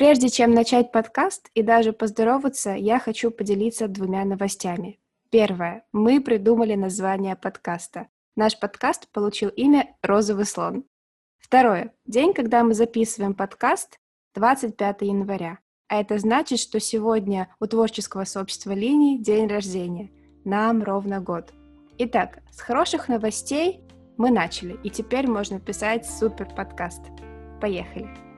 Прежде чем начать подкаст и даже поздороваться, я хочу поделиться двумя новостями. Первое. Мы придумали название подкаста. Наш подкаст получил имя «Розовый слон». Второе. День, когда мы записываем подкаст, 25 января. А это значит, что сегодня у творческого сообщества линий день рождения. Нам ровно год. Итак, с хороших новостей мы начали, и теперь можно писать супер подкаст. Поехали!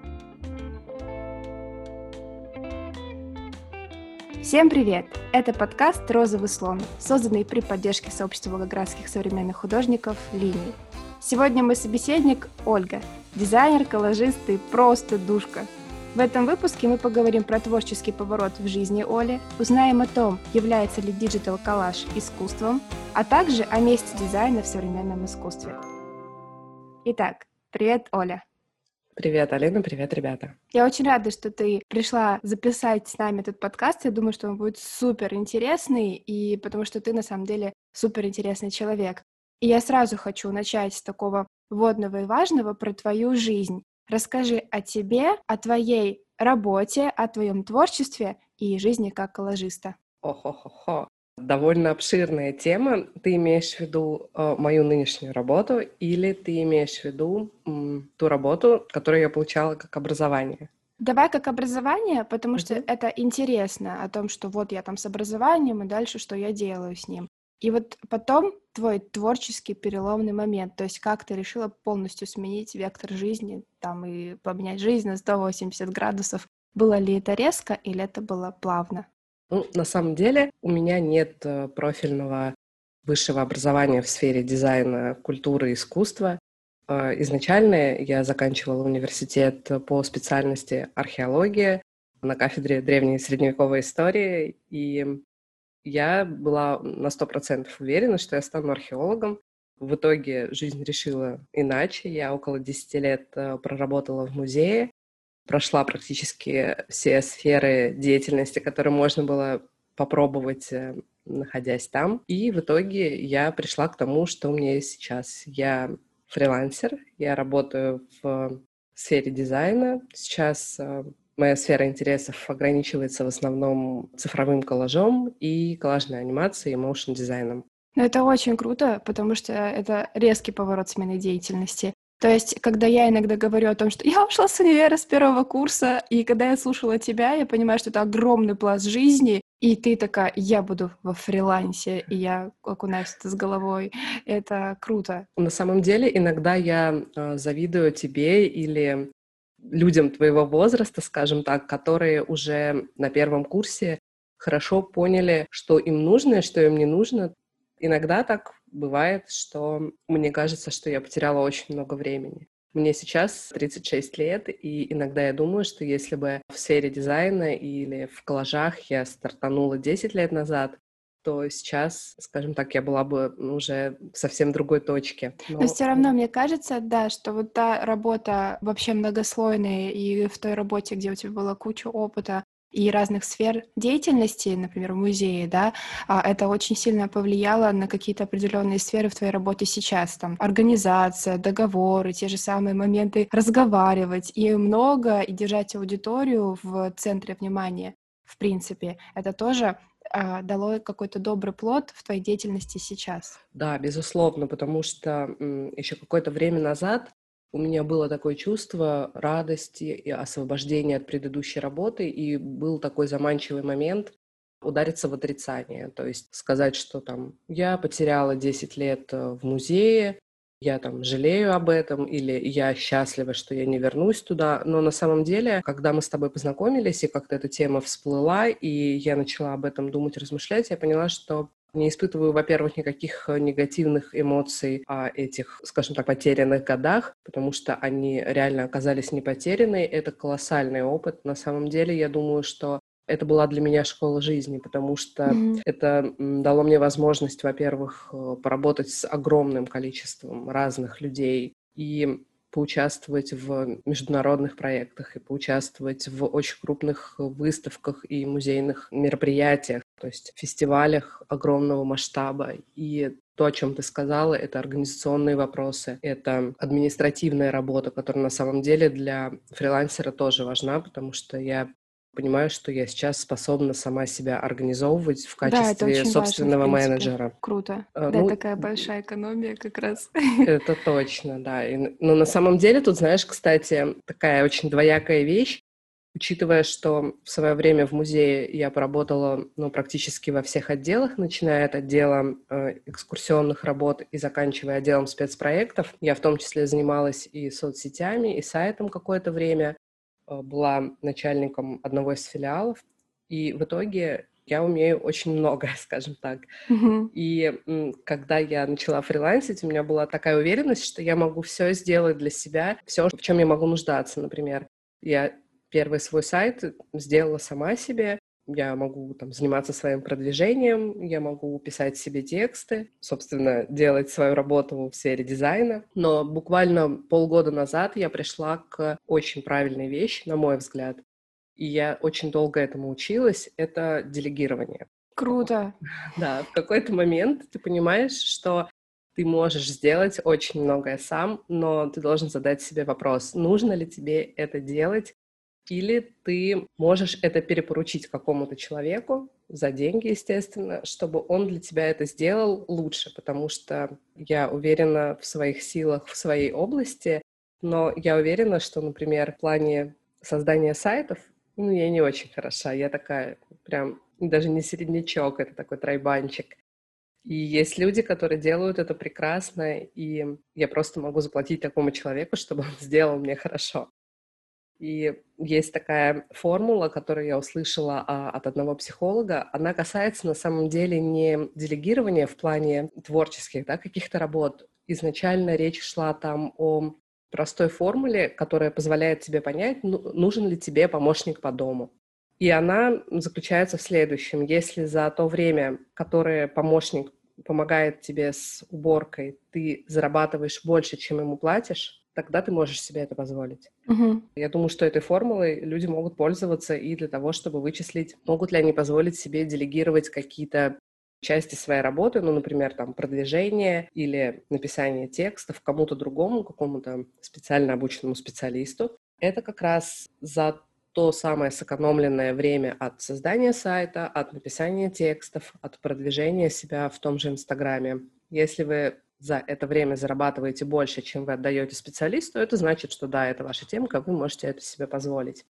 Всем привет! Это подкаст «Розовый слон», созданный при поддержке сообщества волгоградских современных художников «Линии». Сегодня мой собеседник Ольга, дизайнер, коллажист и просто душка – в этом выпуске мы поговорим про творческий поворот в жизни Оли, узнаем о том, является ли digital коллаж искусством, а также о месте дизайна в современном искусстве. Итак, привет, Оля. Привет, Алина, привет, ребята. Я очень рада, что ты пришла записать с нами этот подкаст. Я думаю, что он будет супер интересный, и потому что ты на самом деле супер интересный человек. И я сразу хочу начать с такого водного и важного про твою жизнь. Расскажи о тебе, о твоей работе, о твоем творчестве и жизни как коллажиста. Охо-хо-хо. Довольно обширная тема. Ты имеешь в виду э, мою нынешнюю работу или ты имеешь в виду м, ту работу, которую я получала как образование? Давай как образование, потому что uh-huh. это интересно о том, что вот я там с образованием и дальше что я делаю с ним. И вот потом твой творческий переломный момент, то есть как ты решила полностью сменить вектор жизни там и поменять жизнь на 180 градусов. Было ли это резко или это было плавно? Ну, на самом деле у меня нет э, профильного высшего образования в сфере дизайна, культуры искусства. Э, изначально я заканчивала университет по специальности археология на кафедре древней и средневековой истории, и я была на сто процентов уверена, что я стану археологом. В итоге жизнь решила иначе. Я около 10 лет э, проработала в музее, прошла практически все сферы деятельности, которые можно было попробовать, э, находясь там. И в итоге я пришла к тому, что у меня есть сейчас. Я фрилансер, я работаю в сфере дизайна. Сейчас э, Моя сфера интересов ограничивается в основном цифровым коллажом и коллажной анимацией и motion -дизайном. Ну, это очень круто, потому что это резкий поворот смены деятельности. То есть, когда я иногда говорю о том, что я ушла с универа с первого курса, и когда я слушала тебя, я понимаю, что это огромный пласт жизни, и ты такая, я буду во фрилансе, и я окунаюсь это с головой. Это круто. На самом деле, иногда я э, завидую тебе или людям твоего возраста, скажем так, которые уже на первом курсе хорошо поняли, что им нужно и что им не нужно. Иногда так бывает, что мне кажется, что я потеряла очень много времени. Мне сейчас 36 лет, и иногда я думаю, что если бы в сфере дизайна или в коллажах я стартанула 10 лет назад, то сейчас, скажем так, я была бы уже в совсем другой точке. Но... Но все равно мне кажется, да, что вот та работа вообще многослойная, и в той работе, где у тебя была куча опыта, и разных сфер деятельности, например, в музее, да, а, это очень сильно повлияло на какие-то определенные сферы в твоей работе сейчас, там, организация, договоры, те же самые моменты разговаривать, и много, и держать аудиторию в центре внимания, в принципе, это тоже а, дало какой-то добрый плод в твоей деятельности сейчас? Да, безусловно, потому что еще какое-то время назад у меня было такое чувство радости и освобождения от предыдущей работы, и был такой заманчивый момент удариться в отрицание, то есть сказать, что там я потеряла 10 лет э, в музее, я там жалею об этом, или я счастлива, что я не вернусь туда. Но на самом деле, когда мы с тобой познакомились, и как-то эта тема всплыла, и я начала об этом думать, размышлять, я поняла, что не испытываю, во-первых, никаких негативных эмоций о этих, скажем так, потерянных годах, потому что они реально оказались не потеряны. Это колоссальный опыт. На самом деле, я думаю, что это была для меня школа жизни, потому что mm-hmm. это дало мне возможность, во-первых, э, поработать с огромным количеством разных людей и поучаствовать в международных проектах и поучаствовать в очень крупных выставках и музейных мероприятиях. То есть фестивалях огромного масштаба. И то, о чем ты сказала, это организационные вопросы, это административная работа, которая на самом деле для фрилансера тоже важна, потому что я понимаю, что я сейчас способна сама себя организовывать в качестве да, собственного важно, менеджера. Круто. А, да, ну, такая большая экономия как раз. Это точно, да. И, но на самом деле тут, знаешь, кстати, такая очень двоякая вещь. Учитывая, что в свое время в музее я поработала ну, практически во всех отделах, начиная от отдела э, экскурсионных работ и заканчивая отделом спецпроектов, я в том числе занималась и соцсетями, и сайтом какое-то время, э, была начальником одного из филиалов, и в итоге я умею очень многое, скажем так. Mm-hmm. И м, когда я начала фрилансить, у меня была такая уверенность, что я могу все сделать для себя, все, в чем я могу нуждаться, например. Я первый свой сайт сделала сама себе. Я могу там заниматься своим продвижением, я могу писать себе тексты, собственно, делать свою работу в сфере дизайна. Но буквально полгода назад я пришла к очень правильной вещи, на мой взгляд. И я очень долго этому училась. Это делегирование. Круто. Да, в какой-то момент ты понимаешь, что ты можешь сделать очень многое сам, но ты должен задать себе вопрос, нужно ли тебе это делать или ты можешь это перепоручить какому-то человеку за деньги, естественно, чтобы он для тебя это сделал лучше, потому что я уверена в своих силах в своей области, но я уверена, что, например, в плане создания сайтов, ну, я не очень хороша, я такая прям даже не середнячок, это такой тройбанчик. И есть люди, которые делают это прекрасно, и я просто могу заплатить такому человеку, чтобы он сделал мне хорошо. И есть такая формула, которую я услышала а, от одного психолога. Она касается на самом деле не делегирования в плане творческих да, каких-то работ. Изначально речь шла там о простой формуле, которая позволяет тебе понять, ну, нужен ли тебе помощник по дому. И она заключается в следующем. Если за то время, которое помощник помогает тебе с уборкой, ты зарабатываешь больше, чем ему платишь, тогда ты можешь себе это позволить. Угу. Я думаю, что этой формулой люди могут пользоваться и для того, чтобы вычислить, могут ли они позволить себе делегировать какие-то части своей работы, ну, например, там, продвижение или написание текстов кому-то другому, какому-то специально обученному специалисту. Это как раз за то самое сэкономленное время от создания сайта, от написания текстов, от продвижения себя в том же Инстаграме. Если вы за это время зарабатываете больше, чем вы отдаете специалисту, это значит, что да, это ваша темка, вы можете это себе позволить.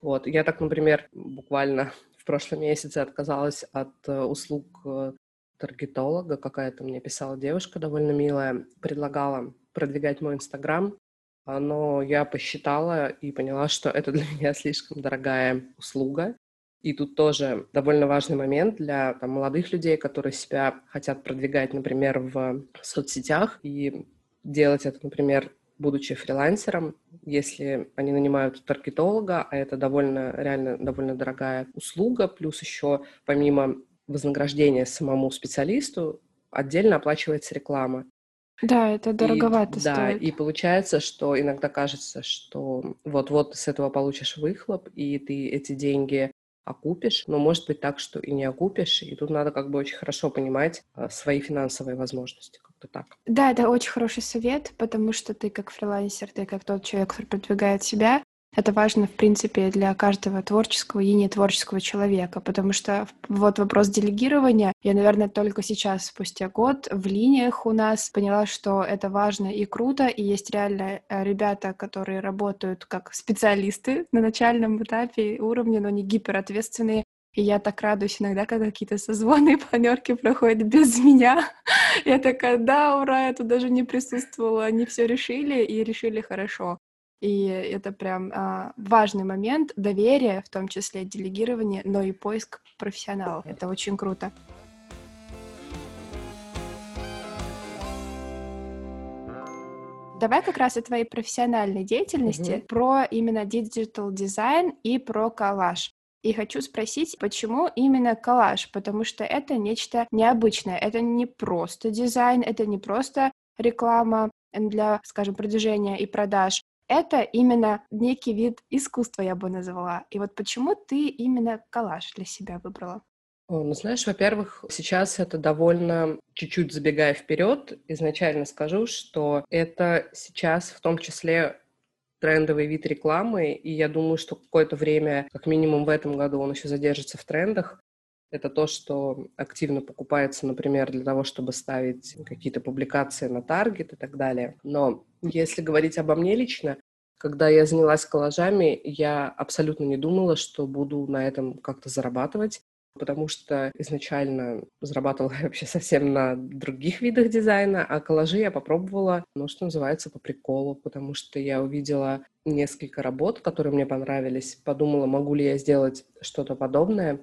Вот. Я так, например, буквально в прошлом месяце отказалась от э, услуг э, таргетолога. Какая-то мне писала девушка довольно милая, предлагала продвигать мой Инстаграм, а, но я посчитала и поняла, что это для меня слишком дорогая услуга, и тут тоже довольно важный момент для там, молодых людей, которые себя хотят продвигать, например, в соцсетях и делать это, например, будучи фрилансером, если они нанимают таргетолога, а это довольно, реально довольно дорогая услуга, плюс еще помимо вознаграждения самому специалисту отдельно оплачивается реклама. Да, это дороговато и, стоит. Да, и получается, что иногда кажется, что вот-вот с этого получишь выхлоп, и ты эти деньги окупишь, но может быть так, что и не окупишь, и тут надо как бы очень хорошо понимать а, свои финансовые возможности, как-то так. Да, это очень хороший совет, потому что ты как фрилансер, ты как тот человек, который продвигает себя, это важно, в принципе, для каждого творческого и нетворческого человека, потому что вот вопрос делегирования, я, наверное, только сейчас, спустя год, в линиях у нас поняла, что это важно и круто, и есть реально э, ребята, которые работают как специалисты на начальном этапе уровне, но не гиперответственные, и я так радуюсь иногда, когда какие-то созвоны и планерки проходят без меня. Я такая, да, ура, я тут даже не присутствовала, они все решили и решили хорошо. И это прям а, важный момент доверия, в том числе делегирование, но и поиск профессионалов. Это очень круто. Давай как раз о твоей профессиональной деятельности, mm-hmm. про именно digital дизайн и про коллаж. И хочу спросить, почему именно коллаж? Потому что это нечто необычное. Это не просто дизайн, это не просто реклама для, скажем, продвижения и продаж это именно некий вид искусства, я бы назвала. И вот почему ты именно коллаж для себя выбрала? Ну, знаешь, во-первых, сейчас это довольно, чуть-чуть забегая вперед, изначально скажу, что это сейчас в том числе трендовый вид рекламы, и я думаю, что какое-то время, как минимум в этом году, он еще задержится в трендах. Это то, что активно покупается, например, для того, чтобы ставить какие-то публикации на таргет и так далее. Но если говорить обо мне лично, когда я занялась коллажами, я абсолютно не думала, что буду на этом как-то зарабатывать потому что изначально зарабатывала вообще совсем на других видах дизайна, а коллажи я попробовала, ну, что называется, по приколу, потому что я увидела несколько работ, которые мне понравились, подумала, могу ли я сделать что-то подобное.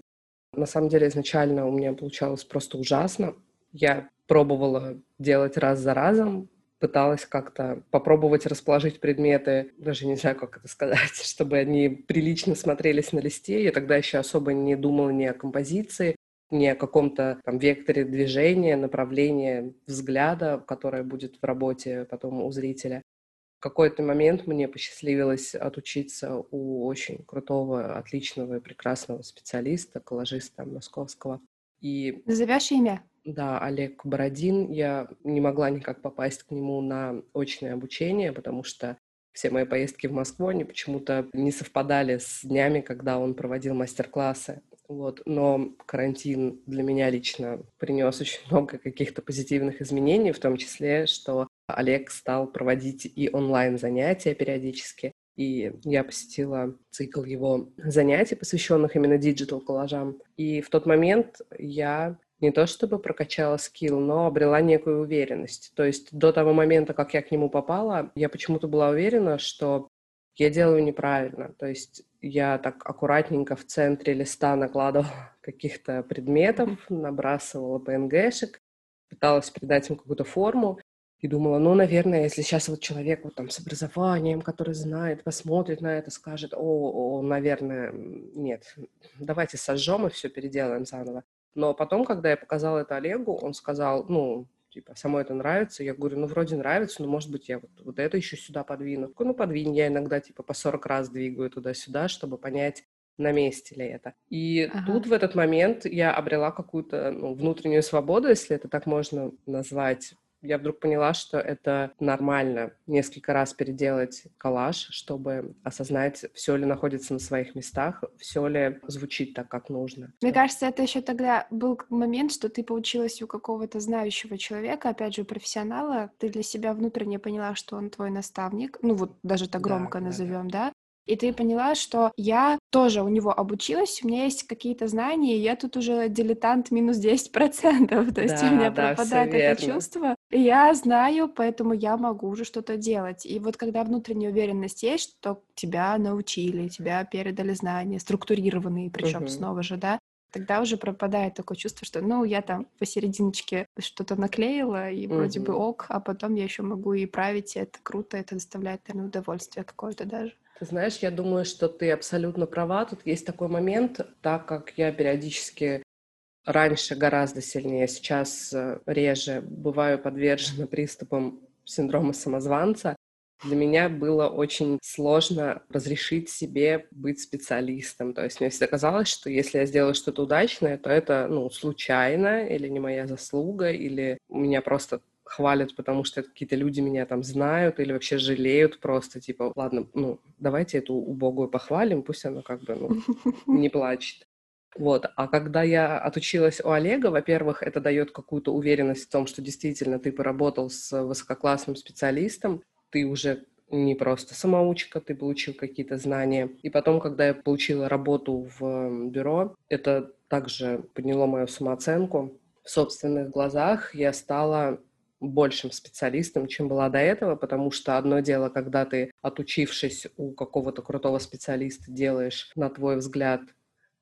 На самом деле изначально у меня получалось просто ужасно. Я пробовала делать раз за разом, пыталась как-то попробовать расположить предметы, даже не знаю, как это сказать, чтобы они прилично смотрелись на листе. Я тогда еще особо не думала ни о композиции, ни о каком-то там векторе движения, направления взгляда, которое будет в работе потом у зрителя. В какой-то момент мне посчастливилось отучиться у очень крутого, отличного и прекрасного специалиста, коллажиста московского. И... Назовешь имя? Да, Олег Бородин. Я не могла никак попасть к нему на очное обучение, потому что все мои поездки в Москву, они почему-то не совпадали с днями, когда он проводил мастер-классы. Вот. Но карантин для меня лично принес очень много каких-то позитивных изменений, в том числе, что Олег стал проводить и онлайн-занятия периодически. И я посетила цикл его занятий, посвященных именно digital -коллажам. И в тот момент я не то чтобы прокачала skill, но обрела некую уверенность. То есть до того момента, как я к нему попала, я почему-то была уверена, что я делаю неправильно. То есть я так аккуратненько в центре листа накладывала каких-то предметов, набрасывала PNG-шек, пыталась придать им какую-то форму и думала, ну, наверное, если сейчас вот человек вот там с образованием, который знает, посмотрит на это, скажет, о, о наверное, нет, давайте сожжем и все переделаем заново. Но потом, когда я показала это Олегу, он сказал, ну, типа, самой это нравится. Я говорю, ну, вроде нравится, но, может быть, я вот, вот это еще сюда подвину. Ну, подвинь. Я иногда, типа, по 40 раз двигаю туда-сюда, чтобы понять, на месте ли это. И ага. тут в этот момент я обрела какую-то ну, внутреннюю свободу, если это так можно назвать, я вдруг поняла, что это нормально несколько раз переделать коллаж, чтобы осознать, все ли находится на своих местах, все ли звучит так, как нужно. Мне кажется, это еще тогда был момент, что ты получилась у какого-то знающего человека, опять же, профессионала, ты для себя внутренне поняла, что он твой наставник, ну вот даже так громко да, назовем, да, да? И ты поняла, что я тоже у него обучилась, у меня есть какие-то знания, и я тут уже дилетант минус 10%, то есть да, у меня да, пропадает это чувство. И я знаю, поэтому я могу уже что-то делать. И вот когда внутренняя уверенность есть, что тебя научили, тебя передали знания, структурированные, причем угу. снова же, да, тогда уже пропадает такое чувство, что, ну, я там посерединочке что-то наклеила, и mm вроде бы ок, а потом я еще могу и править, и это круто, это доставляет, наверное, удовольствие какое-то даже. Ты знаешь, я думаю, что ты абсолютно права. Тут есть такой момент, так как я периодически раньше гораздо сильнее, сейчас э, реже бываю подвержена приступам синдрома самозванца, для меня было очень сложно разрешить себе быть специалистом. То есть мне всегда казалось, что если я сделаю что-то удачное, то это ну, случайно или не моя заслуга, или у меня просто хвалят, потому что какие-то люди меня там знают или вообще жалеют просто, типа, ладно, ну, давайте эту убогую похвалим, пусть она как бы, ну, не плачет. Вот. А когда я отучилась у Олега, во-первых, это дает какую-то уверенность в том, что действительно ты поработал с высококлассным специалистом, ты уже не просто самоучка, ты получил какие-то знания. И потом, когда я получила работу в бюро, это также подняло мою самооценку. В собственных глазах я стала большим специалистом, чем была до этого, потому что одно дело, когда ты, отучившись у какого-то крутого специалиста, делаешь, на твой взгляд,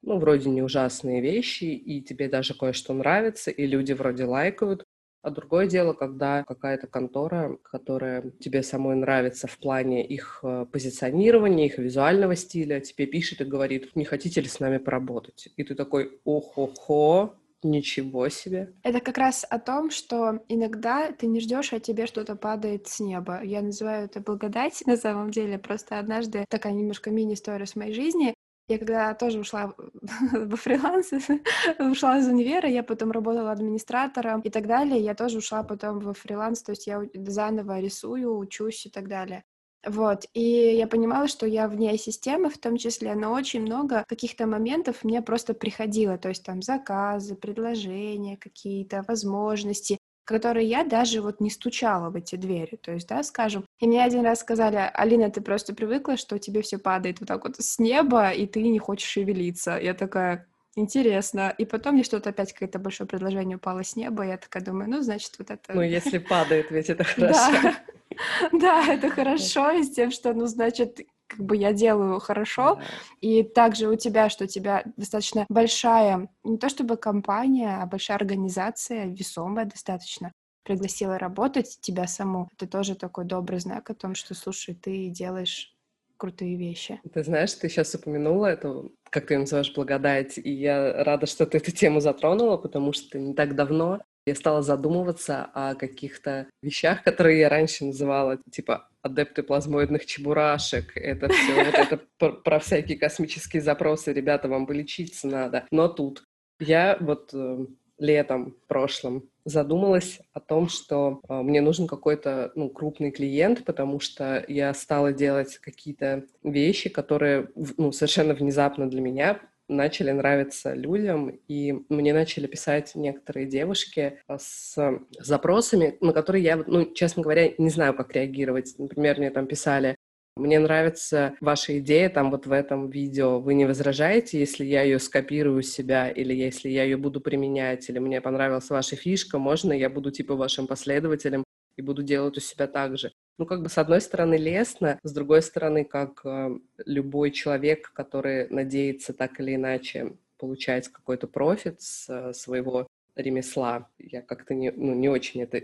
ну, вроде не ужасные вещи, и тебе даже кое-что нравится, и люди вроде лайкают, а другое дело, когда какая-то контора, которая тебе самой нравится в плане их э, позиционирования, их визуального стиля, тебе пишет и говорит, не хотите ли с нами поработать? И ты такой, ох-хо-хо, Ничего себе. Это как раз о том, что иногда ты не ждешь, а тебе что-то падает с неба. Я называю это благодать на самом деле. Просто однажды такая немножко мини-история с моей жизни. Я когда тоже ушла во фриланс, ушла из универа, я потом работала администратором и так далее, я тоже ушла потом во фриланс, то есть я заново рисую, учусь и так далее. Вот, и я понимала, что я вне системы в том числе, но очень много каких-то моментов мне просто приходило, то есть там заказы, предложения какие-то, возможности, которые я даже вот не стучала в эти двери, то есть, да, скажем. И мне один раз сказали, Алина, ты просто привыкла, что тебе все падает вот так вот с неба, и ты не хочешь шевелиться. Я такая, интересно. И потом мне что-то опять какое-то большое предложение упало с неба, и я такая думаю, ну, значит, вот это... Ну, если падает, ведь это хорошо. Да, это хорошо, и с тем, что, ну, значит, как бы я делаю хорошо, да. и также у тебя, что у тебя достаточно большая, не то чтобы компания, а большая организация, весомая достаточно, пригласила работать тебя саму. Это тоже такой добрый знак о том, что, слушай, ты делаешь крутые вещи. Ты знаешь, ты сейчас упомянула эту, как ты ее называешь, благодать, и я рада, что ты эту тему затронула, потому что не так давно я стала задумываться о каких-то вещах, которые я раньше называла, типа, адепты плазмоидных чебурашек, это все, вот это про всякие космические запросы, ребята, вам бы лечиться надо. Но тут я вот э, летом прошлом задумалась о том, что э, мне нужен какой-то ну, крупный клиент, потому что я стала делать какие-то вещи, которые ну, совершенно внезапно для меня начали нравиться людям, и мне начали писать некоторые девушки а, с запросами, на которые я, ну, честно говоря, не знаю, как реагировать. Например, мне там писали, мне нравится ваша идея там вот в этом видео. Вы не возражаете, если я ее скопирую у себя, или если я ее буду применять, или мне понравилась ваша фишка, можно я буду типа вашим последователем и буду делать у себя так же ну, как бы, с одной стороны, лестно, с другой стороны, как э, любой человек, который надеется так или иначе получать какой-то профит с э, своего ремесла, я как-то не, ну, не очень это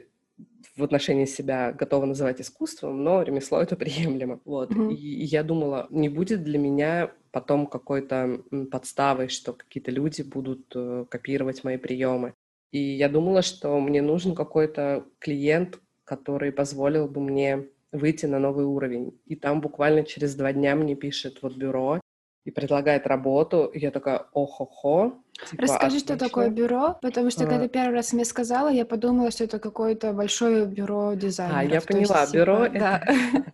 в отношении себя готова называть искусством, но ремесло это приемлемо. Вот. Mm-hmm. И, я думала, не будет для меня потом какой-то подставой, что какие-то люди будут э, копировать мои приемы. И я думала, что мне нужен какой-то клиент, который позволил бы мне выйти на новый уровень. И там буквально через два дня мне пишет вот бюро и предлагает работу. И я такая, охо-хо. Типа, Расскажи, отлично. что такое бюро, потому что а... когда первый раз мне сказала, я подумала, что это какое-то большое бюро дизайнеров. А, я поняла, есть, бюро типа, это...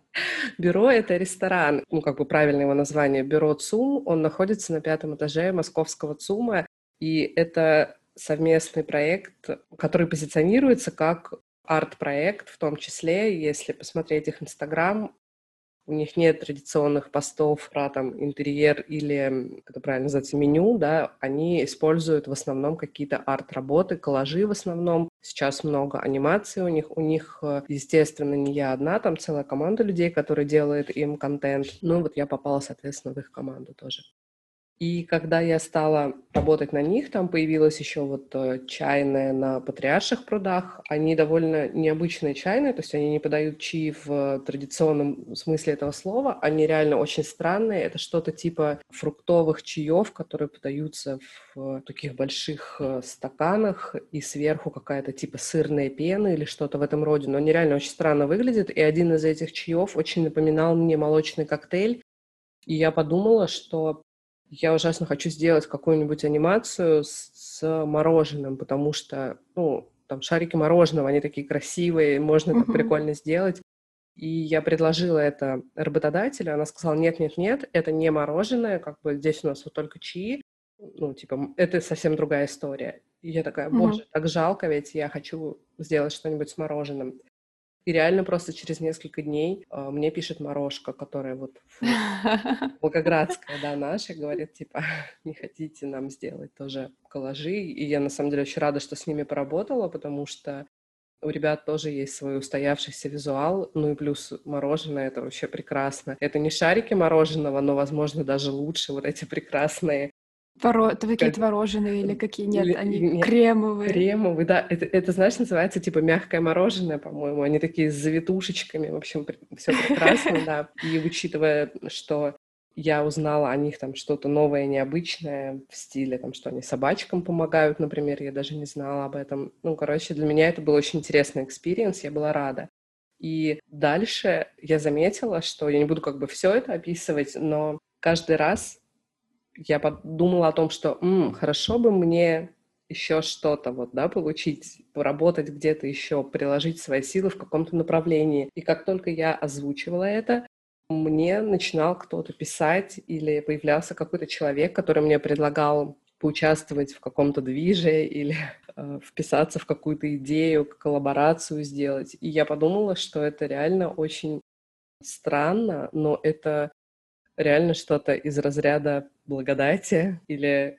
Бюро — это ресторан, ну, как бы правильное его название, бюро ЦУМ. Он находится на пятом этаже московского ЦУМа, и это совместный проект, который позиционируется как арт-проект, в том числе, если посмотреть их Инстаграм, у них нет традиционных постов про там интерьер или, это правильно называется, меню, да, они используют в основном какие-то арт-работы, коллажи в основном. Сейчас много анимации у них. У них, э, естественно, не я одна, там целая команда людей, которые делают им контент. Ну вот я попала, соответственно, в их команду тоже. И когда я стала работать на них, там появилась еще вот э, чайная на Патриарших прудах. Они довольно необычные чайные, то есть они не подают чаи в традиционном смысле этого слова. Они реально очень странные. Это что-то типа фруктовых чаев, которые подаются в таких больших э, стаканах, и сверху какая-то типа сырная пена или что-то в этом роде. Но они реально очень странно выглядят. И один из этих чаев очень напоминал мне молочный коктейль. И я подумала, что я ужасно хочу сделать какую-нибудь анимацию с, с мороженым, потому что, ну, там шарики мороженого, они такие красивые, можно uh-huh. так прикольно сделать. И я предложила это работодателю, она сказала, нет-нет-нет, это не мороженое, как бы здесь у нас вот только чаи, ну, типа, это совсем другая история. И я такая, боже, uh-huh. так жалко, ведь я хочу сделать что-нибудь с мороженым. И реально просто через несколько дней э, мне пишет Морошка, которая вот Волгоградская, да, наша, говорит, типа, не хотите нам сделать тоже коллажи. И я, на самом деле, очень рада, что с ними поработала, потому что у ребят тоже есть свой устоявшийся визуал, ну и плюс мороженое, это вообще прекрасно. Это не шарики мороженого, но, возможно, даже лучше вот эти прекрасные Творо... Какие твороженые или какие? Нет, они нет, кремовые. Кремовые, да. Это, это, знаешь, называется типа мягкое мороженое, по-моему. Они такие с завитушечками. В общем, все прекрасно, да. И учитывая, что я узнала о них там что-то новое, необычное в стиле, там, что они собачкам помогают, например, я даже не знала об этом. Ну, короче, для меня это был очень интересный experience, я была рада. И дальше я заметила, что я не буду как бы все это описывать, но каждый раз я подумала о том, что М, хорошо бы мне еще что-то вот, да, получить, поработать где-то еще, приложить свои силы в каком-то направлении. И как только я озвучивала это, мне начинал кто-то писать или появлялся какой-то человек, который мне предлагал поучаствовать в каком-то движе или э, вписаться в какую-то идею, коллаборацию сделать. И я подумала, что это реально очень странно, но это реально что-то из разряда благодати или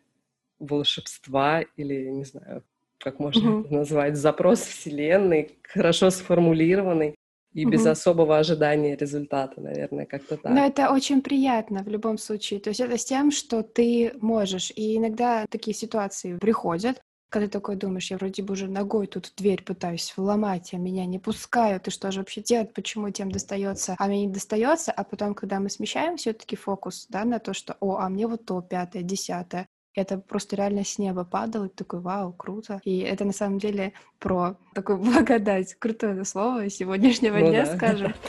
волшебства или, не знаю, как можно mm-hmm. это назвать, запрос Вселенной, хорошо сформулированный и mm-hmm. без особого ожидания результата, наверное, как-то так. Но это очень приятно в любом случае. То есть это с тем, что ты можешь. И иногда такие ситуации приходят, когда ты такой думаешь, я вроде бы уже ногой тут дверь пытаюсь вломать, а меня не пускают, и что же вообще делать, почему тем достается, а мне не достается, а потом, когда мы смещаем все-таки фокус, да, на то, что, о, а мне вот то, пятое, десятое, это просто реально с неба падало, и такой, вау, круто. И это на самом деле про такую благодать. Крутое слово сегодняшнего ну, дня, да. скажем.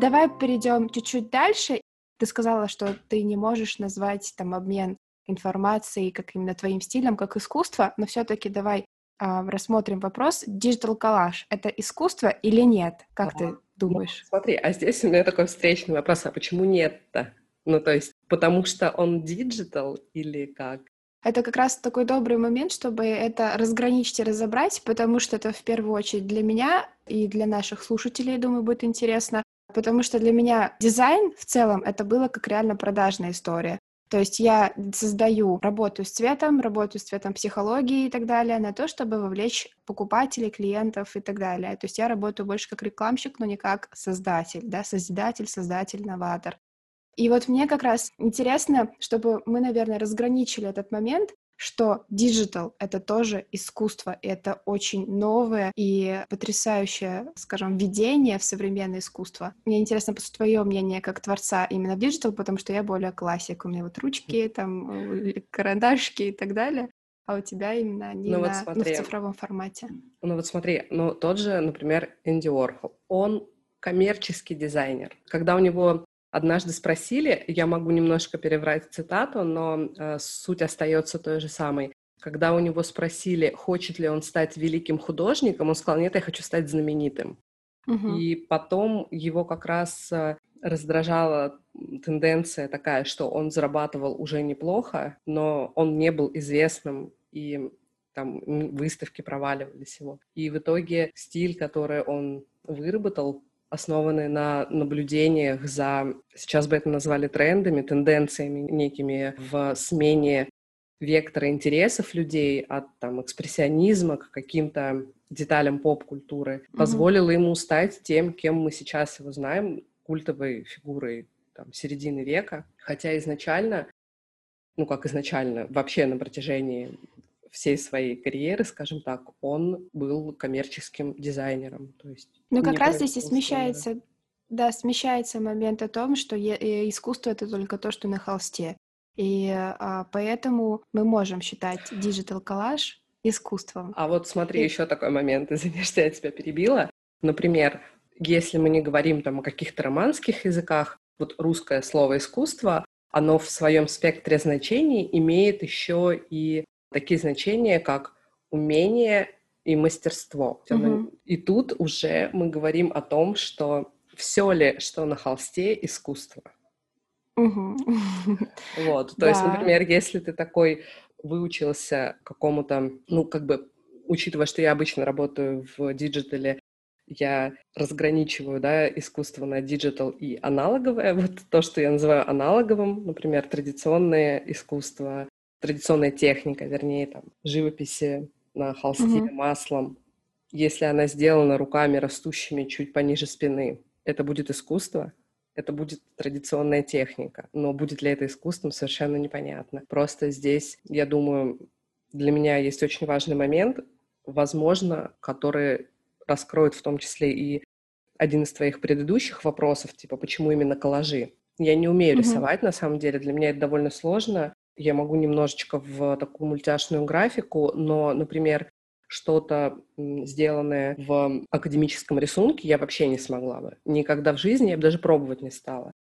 Давай перейдем чуть-чуть дальше. Ты сказала, что ты не можешь назвать там обмен информацией как именно твоим стилем, как искусство, но все-таки давай а, рассмотрим вопрос. Digital коллаж — это искусство или нет? Как ага. ты думаешь? Ну, смотри, а здесь у меня такой встречный вопрос, а почему нет-то? Ну, то есть, потому что он digital или как? Это как раз такой добрый момент, чтобы это разграничить и разобрать, потому что это в первую очередь для меня и для наших слушателей, думаю, будет интересно, потому что для меня дизайн в целом это было как реально продажная история. То есть я создаю, работаю с цветом, работаю с цветом психологии и так далее, на то, чтобы вовлечь покупателей, клиентов и так далее. То есть я работаю больше как рекламщик, но не как создатель, да, созидатель, создатель, новатор. И вот мне как раз интересно, чтобы мы, наверное, разграничили этот момент, что диджитал — это тоже искусство, и это очень новое и потрясающее, скажем, введение в современное искусство. Мне интересно твое мнение как творца именно в диджитал, потому что я более классик. У меня вот ручки, там, э, карандашки и так далее а у тебя именно не ну, на, вот смотри, ну, в цифровом формате. Ну вот смотри, ну тот же, например, Энди Уорхол, он коммерческий дизайнер. Когда у него Однажды спросили, я могу немножко переврать цитату, но э, суть остается той же самой. Когда у него спросили, хочет ли он стать великим художником, он сказал, нет, я хочу стать знаменитым. Угу. И потом его как раз э, раздражала тенденция такая, что он зарабатывал уже неплохо, но он не был известным, и там выставки проваливались его. И в итоге стиль, который он выработал, основаны на наблюдениях за, сейчас бы это назвали трендами, тенденциями некими в смене вектора интересов людей от там, экспрессионизма к каким-то деталям поп-культуры, mm-hmm. позволило ему стать тем, кем мы сейчас его знаем, культовой фигурой там, середины века. Хотя изначально, ну как изначально, вообще на протяжении всей своей карьеры, скажем так, он был коммерческим дизайнером. То есть ну, как раз здесь и смещается, да, смещается момент о том, что э, искусство — это только то, что на холсте. И а, поэтому мы можем считать диджитал коллаж искусством. А вот смотри, и... еще такой момент, извини, что я тебя перебила. Например, если мы не говорим там о каких-то романских языках, вот русское слово «искусство», оно в своем спектре значений имеет еще и такие значения, как умение и мастерство. Угу. И тут уже мы говорим о том, что все ли, что на холсте, искусство. Угу. Вот, то да. есть, например, если ты такой выучился какому-то, ну, как бы, учитывая, что я обычно работаю в диджитале, я разграничиваю, да, искусство на диджитал и аналоговое. Вот то, что я называю аналоговым, например, традиционное искусство, традиционная техника, вернее, там, живописи на холсте угу. маслом. Если она сделана руками, растущими чуть пониже спины, это будет искусство, это будет традиционная техника. Но будет ли это искусством, совершенно непонятно. Просто здесь, я думаю, для меня есть очень важный момент, возможно, который раскроет в том числе и один из твоих предыдущих вопросов, типа, почему именно коллажи. Я не умею mm-hmm. рисовать, на самом деле, для меня это довольно сложно. Я могу немножечко в такую мультяшную графику, но, например, что-то сделанное в академическом рисунке, я вообще не смогла бы. Никогда в жизни я бы даже пробовать не стала.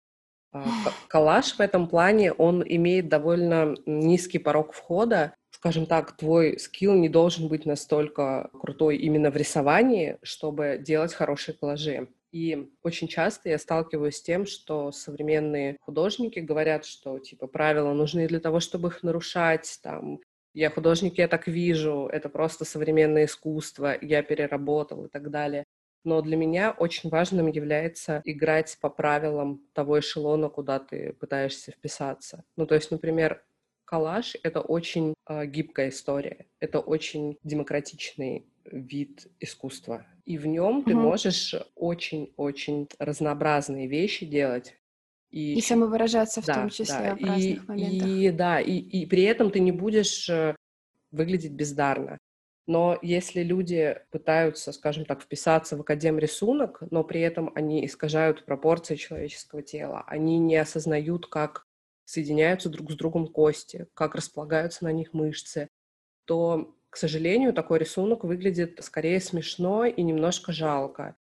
А, коллаж в этом плане, он имеет довольно низкий порог входа. Скажем так, твой скилл не должен быть настолько крутой именно в рисовании, чтобы делать хорошие коллажи. И очень часто я сталкиваюсь с тем, что современные художники говорят, что типа правила нужны для того, чтобы их нарушать, там, я художник, я так вижу, это просто современное искусство, я переработал и так далее. Но для меня очень важным является играть по правилам того эшелона, куда ты пытаешься вписаться. Ну, то есть, например, коллаж — это очень э, гибкая история, это очень демократичный вид искусства. И в нем mm-hmm. ты можешь очень-очень разнообразные вещи делать. И, и самовыражаться в да, том числе да. в разных и, моментах. И, да, и, и при этом ты не будешь э, выглядеть бездарно. Но если люди пытаются, скажем так, вписаться в академ-рисунок, но при этом они искажают пропорции человеческого тела, они не осознают, как соединяются друг с другом кости, как располагаются на них мышцы, то, к сожалению, такой рисунок выглядит скорее смешно и немножко жалко.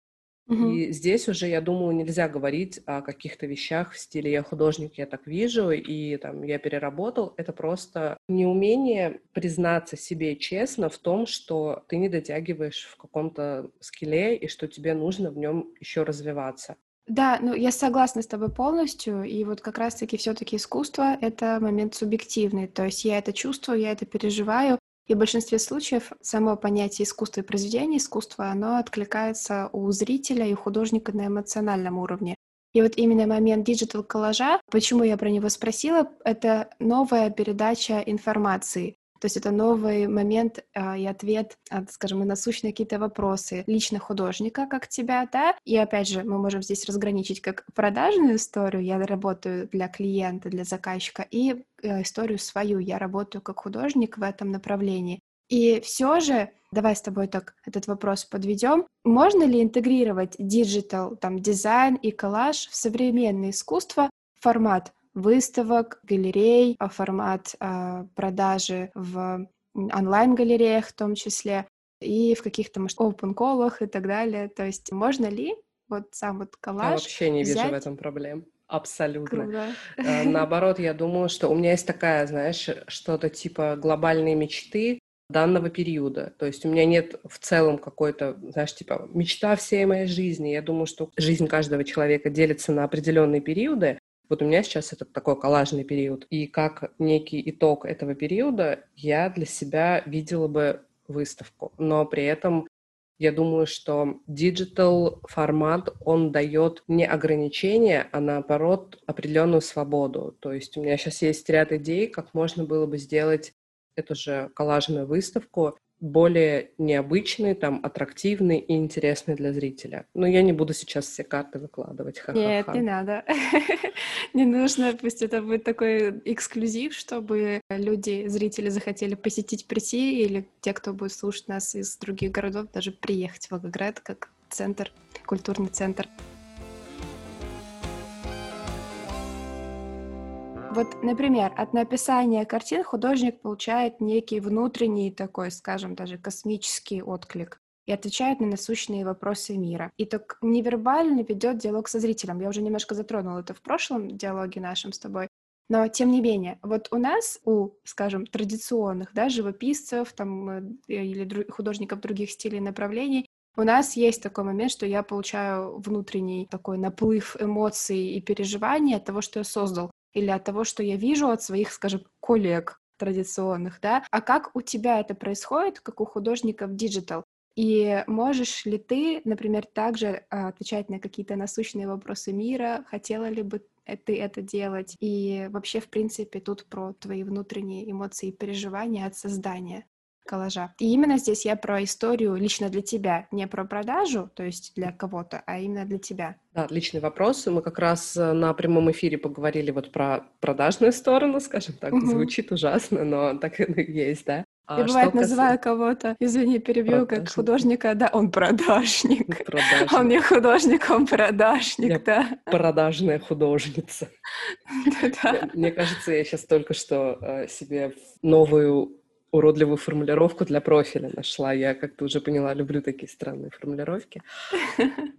Угу. И здесь уже, я думаю, нельзя говорить о каких-то вещах в стиле «я художник, я так вижу», и там «я переработал». Это просто неумение признаться себе честно в том, что ты не дотягиваешь в каком-то скилле и что тебе нужно в нем еще развиваться. Да, ну я согласна с тобой полностью, и вот как раз-таки все-таки искусство — это момент субъективный, то есть я это чувствую, я это переживаю, и в большинстве случаев само понятие искусства и произведения искусства, оно откликается у зрителя и художника на эмоциональном уровне. И вот именно момент диджитал коллажа, почему я про него спросила, это новая передача информации. То есть это новый момент э, и ответ, от, скажем, и насущные какие-то вопросы лично художника, как тебя, да. И опять же, мы можем здесь разграничить как продажную историю, я работаю для клиента, для заказчика, и э, историю свою, я работаю как художник в этом направлении. И все же, давай с тобой так этот вопрос подведем. Можно ли интегрировать диджитал, там, дизайн и коллаж в современное искусство формат выставок, галерей, а формат а, продажи в онлайн-галереях в том числе, и в каких-то, может, open call -ах и так далее. То есть можно ли вот сам вот коллаж Я вообще не взять... вижу в этом проблем. Абсолютно. Круто. Э, наоборот, я думаю, что у меня есть такая, знаешь, что-то типа глобальные мечты данного периода. То есть у меня нет в целом какой-то, знаешь, типа мечта всей моей жизни. Я думаю, что жизнь каждого человека делится на определенные периоды, вот у меня сейчас это такой коллажный период. И как некий итог этого периода я для себя видела бы выставку. Но при этом я думаю, что диджитал формат, он дает не ограничения, а наоборот определенную свободу. То есть у меня сейчас есть ряд идей, как можно было бы сделать эту же коллажную выставку более необычный, там, аттрактивный и интересный для зрителя. Но я не буду сейчас все карты выкладывать. Ха-ха-ха. Нет, не надо. не нужно, пусть это будет такой эксклюзив, чтобы люди, зрители захотели посетить, прийти, или те, кто будет слушать нас из других городов, даже приехать в Волгоград как центр, культурный центр. Вот, например, от написания картин художник получает некий внутренний такой, скажем, даже космический отклик и отвечает на насущные вопросы мира. И так невербально ведет диалог со зрителем. Я уже немножко затронула это в прошлом диалоге нашем с тобой. Но тем не менее, вот у нас, у, скажем, традиционных, да, живописцев там, э, или художников других стилей и направлений, у нас есть такой момент, что я получаю внутренний такой наплыв эмоций и переживаний от того, что я создал или от того, что я вижу от своих, скажем, коллег традиционных, да, а как у тебя это происходит, как у художников диджитал? И можешь ли ты, например, также а, отвечать на какие-то насущные вопросы мира? Хотела ли бы ты это делать? И вообще, в принципе, тут про твои внутренние эмоции и переживания от создания коллажа. И именно здесь я про историю лично для тебя, не про продажу, то есть для кого-то, а именно для тебя. Да, отличный вопрос. Мы как раз э, на прямом эфире поговорили вот про продажную сторону, скажем так. Угу. Звучит ужасно, но так и есть, да. А Я бывает касается... называю кого-то, извини, перебью, как художника, да, он продажник. продажник. Он не художник, он продажник, я да. Продажная художница. Мне кажется, я сейчас только что э, себе новую уродливую формулировку для профиля нашла. Я как-то уже поняла, люблю такие странные формулировки.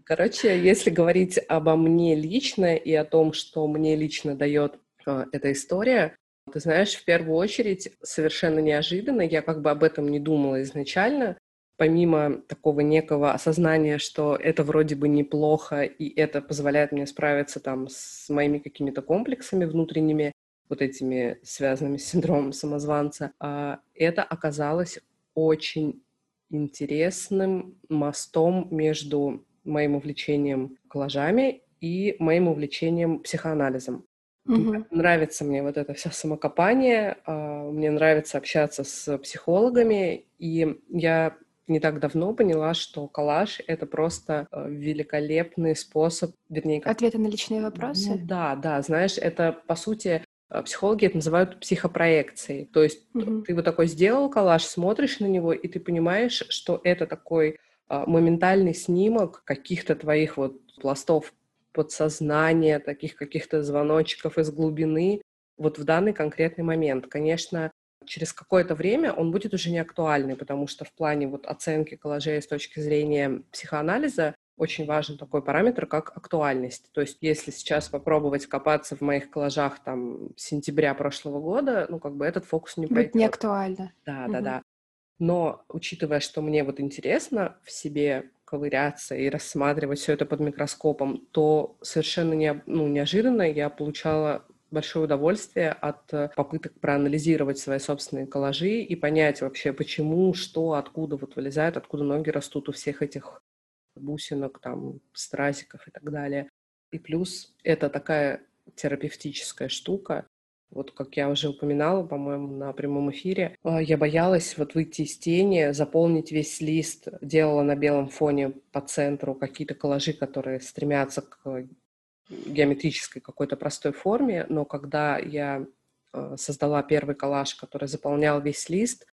Короче, если говорить обо мне лично и о том, что мне лично дает э, эта история, ты знаешь, в первую очередь, совершенно неожиданно, я как бы об этом не думала изначально, помимо такого некого осознания, что это вроде бы неплохо, и это позволяет мне справиться там с моими какими-то комплексами внутренними, вот этими связанными с синдромом самозванца, а это оказалось очень интересным мостом между моим увлечением коллажами и моим увлечением психоанализом. Угу. Нравится мне вот это все самокопание, а, мне нравится общаться с психологами, и я не так давно поняла, что коллаж — это просто э, великолепный способ, вернее... Как... Ответы на личные вопросы? Ну, да, да, знаешь, это, по сути, психологи это называют психопроекцией. То есть mm-hmm. ты вот такой сделал коллаж, смотришь на него, и ты понимаешь, что это такой а, моментальный снимок каких-то твоих вот пластов подсознания, таких каких-то звоночков из глубины вот в данный конкретный момент. Конечно, через какое-то время он будет уже не актуальный, потому что в плане вот оценки коллажей с точки зрения психоанализа очень важен такой параметр, как актуальность. То есть если сейчас попробовать копаться в моих коллажах там сентября прошлого года, ну как бы этот фокус не будет не актуально. Да, угу. да, да. Но учитывая, что мне вот интересно в себе ковыряться и рассматривать все это под микроскопом, то совершенно не, ну, неожиданно я получала большое удовольствие от попыток проанализировать свои собственные коллажи и понять вообще, почему, что, откуда вот вылезает, откуда ноги растут у всех этих бусинок, там, стразиков и так далее. И плюс это такая терапевтическая штука, вот как я уже упоминала, по-моему, на прямом эфире, э, я боялась вот выйти из тени, заполнить весь лист, делала на белом фоне по центру какие-то коллажи, которые стремятся к геометрической какой-то простой форме, но когда я э, создала первый коллаж, который заполнял весь лист,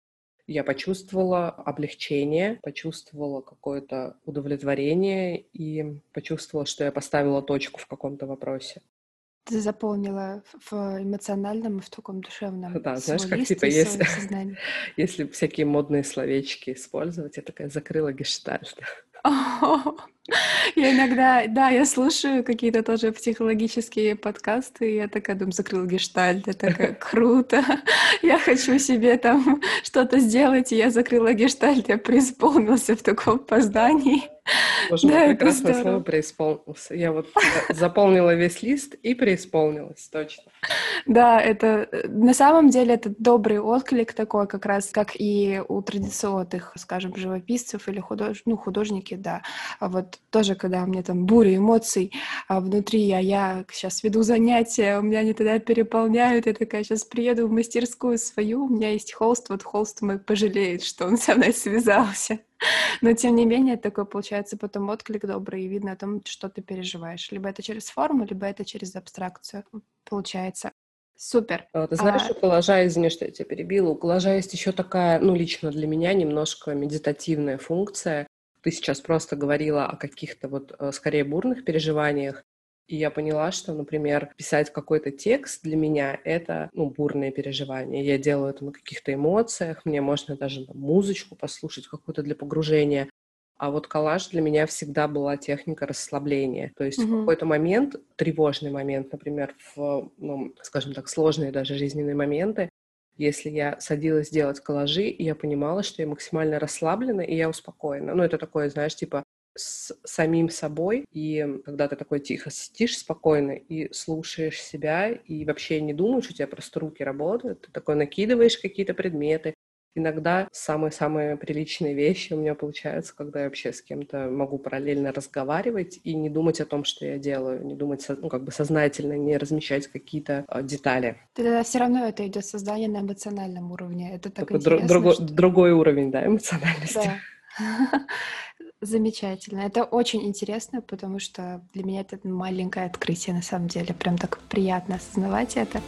я почувствовала облегчение, почувствовала какое-то удовлетворение и почувствовала, что я поставила точку в каком-то вопросе. Ты заполнила в эмоциональном и в таком душевном. Да, знаешь, как типа если, если всякие модные словечки использовать, я такая закрыла гештальт. Я иногда, да, я слушаю какие-то тоже психологические подкасты, и я такая думаю, закрыл гештальт, это такая круто, я хочу себе там что-то сделать, и я закрыла гештальт, я преисполнился в таком поздании. Боже да, прекрасное слово «преисполнился». Я вот заполнила весь лист и преисполнилась, точно. Да, это на самом деле это добрый отклик такой, как раз как и у традиционных, скажем, живописцев или худож... ну, художники, да. А вот тоже, когда у меня там буря эмоций а внутри, а я сейчас веду занятия, у меня они тогда переполняют, я такая сейчас приеду в мастерскую свою, у меня есть холст, вот холст мой пожалеет, что он со мной связался. Но, тем не менее, такой получается потом отклик добрый, и видно о том, что ты переживаешь. Либо это через форму, либо это через абстракцию получается. Супер. А, ты знаешь, а... у коллажа, извини, что я тебя перебила, у коллажа есть еще такая, ну, лично для меня немножко медитативная функция. Ты сейчас просто говорила о каких-то вот, э, скорее, бурных переживаниях. И я поняла, что, например, писать какой-то текст для меня — это ну, бурные переживания. Я делаю это на каких-то эмоциях, мне можно даже там, музычку послушать какую-то для погружения. А вот коллаж для меня всегда была техника расслабления. То есть mm-hmm. в какой-то момент, тревожный момент, например, в, ну, скажем так, сложные даже жизненные моменты, если я садилась делать коллажи, я понимала, что я максимально расслаблена, и я успокоена. Ну, это такое, знаешь, типа с самим собой, и когда ты такой тихо сидишь спокойно и слушаешь себя, и вообще не думаешь, у тебя просто руки работают, ты такой накидываешь какие-то предметы. Иногда самые-самые приличные вещи у меня получаются, когда я вообще с кем-то могу параллельно разговаривать и не думать о том, что я делаю, не думать, ну, как бы сознательно, не размещать какие-то э, детали. Тогда все равно это идет создание на эмоциональном уровне. Это так Только интересно. Друго, что... Другой уровень, да, эмоциональности. Да. Замечательно. Это очень интересно, потому что для меня это маленькое открытие на самом деле. Прям так приятно осознавать это.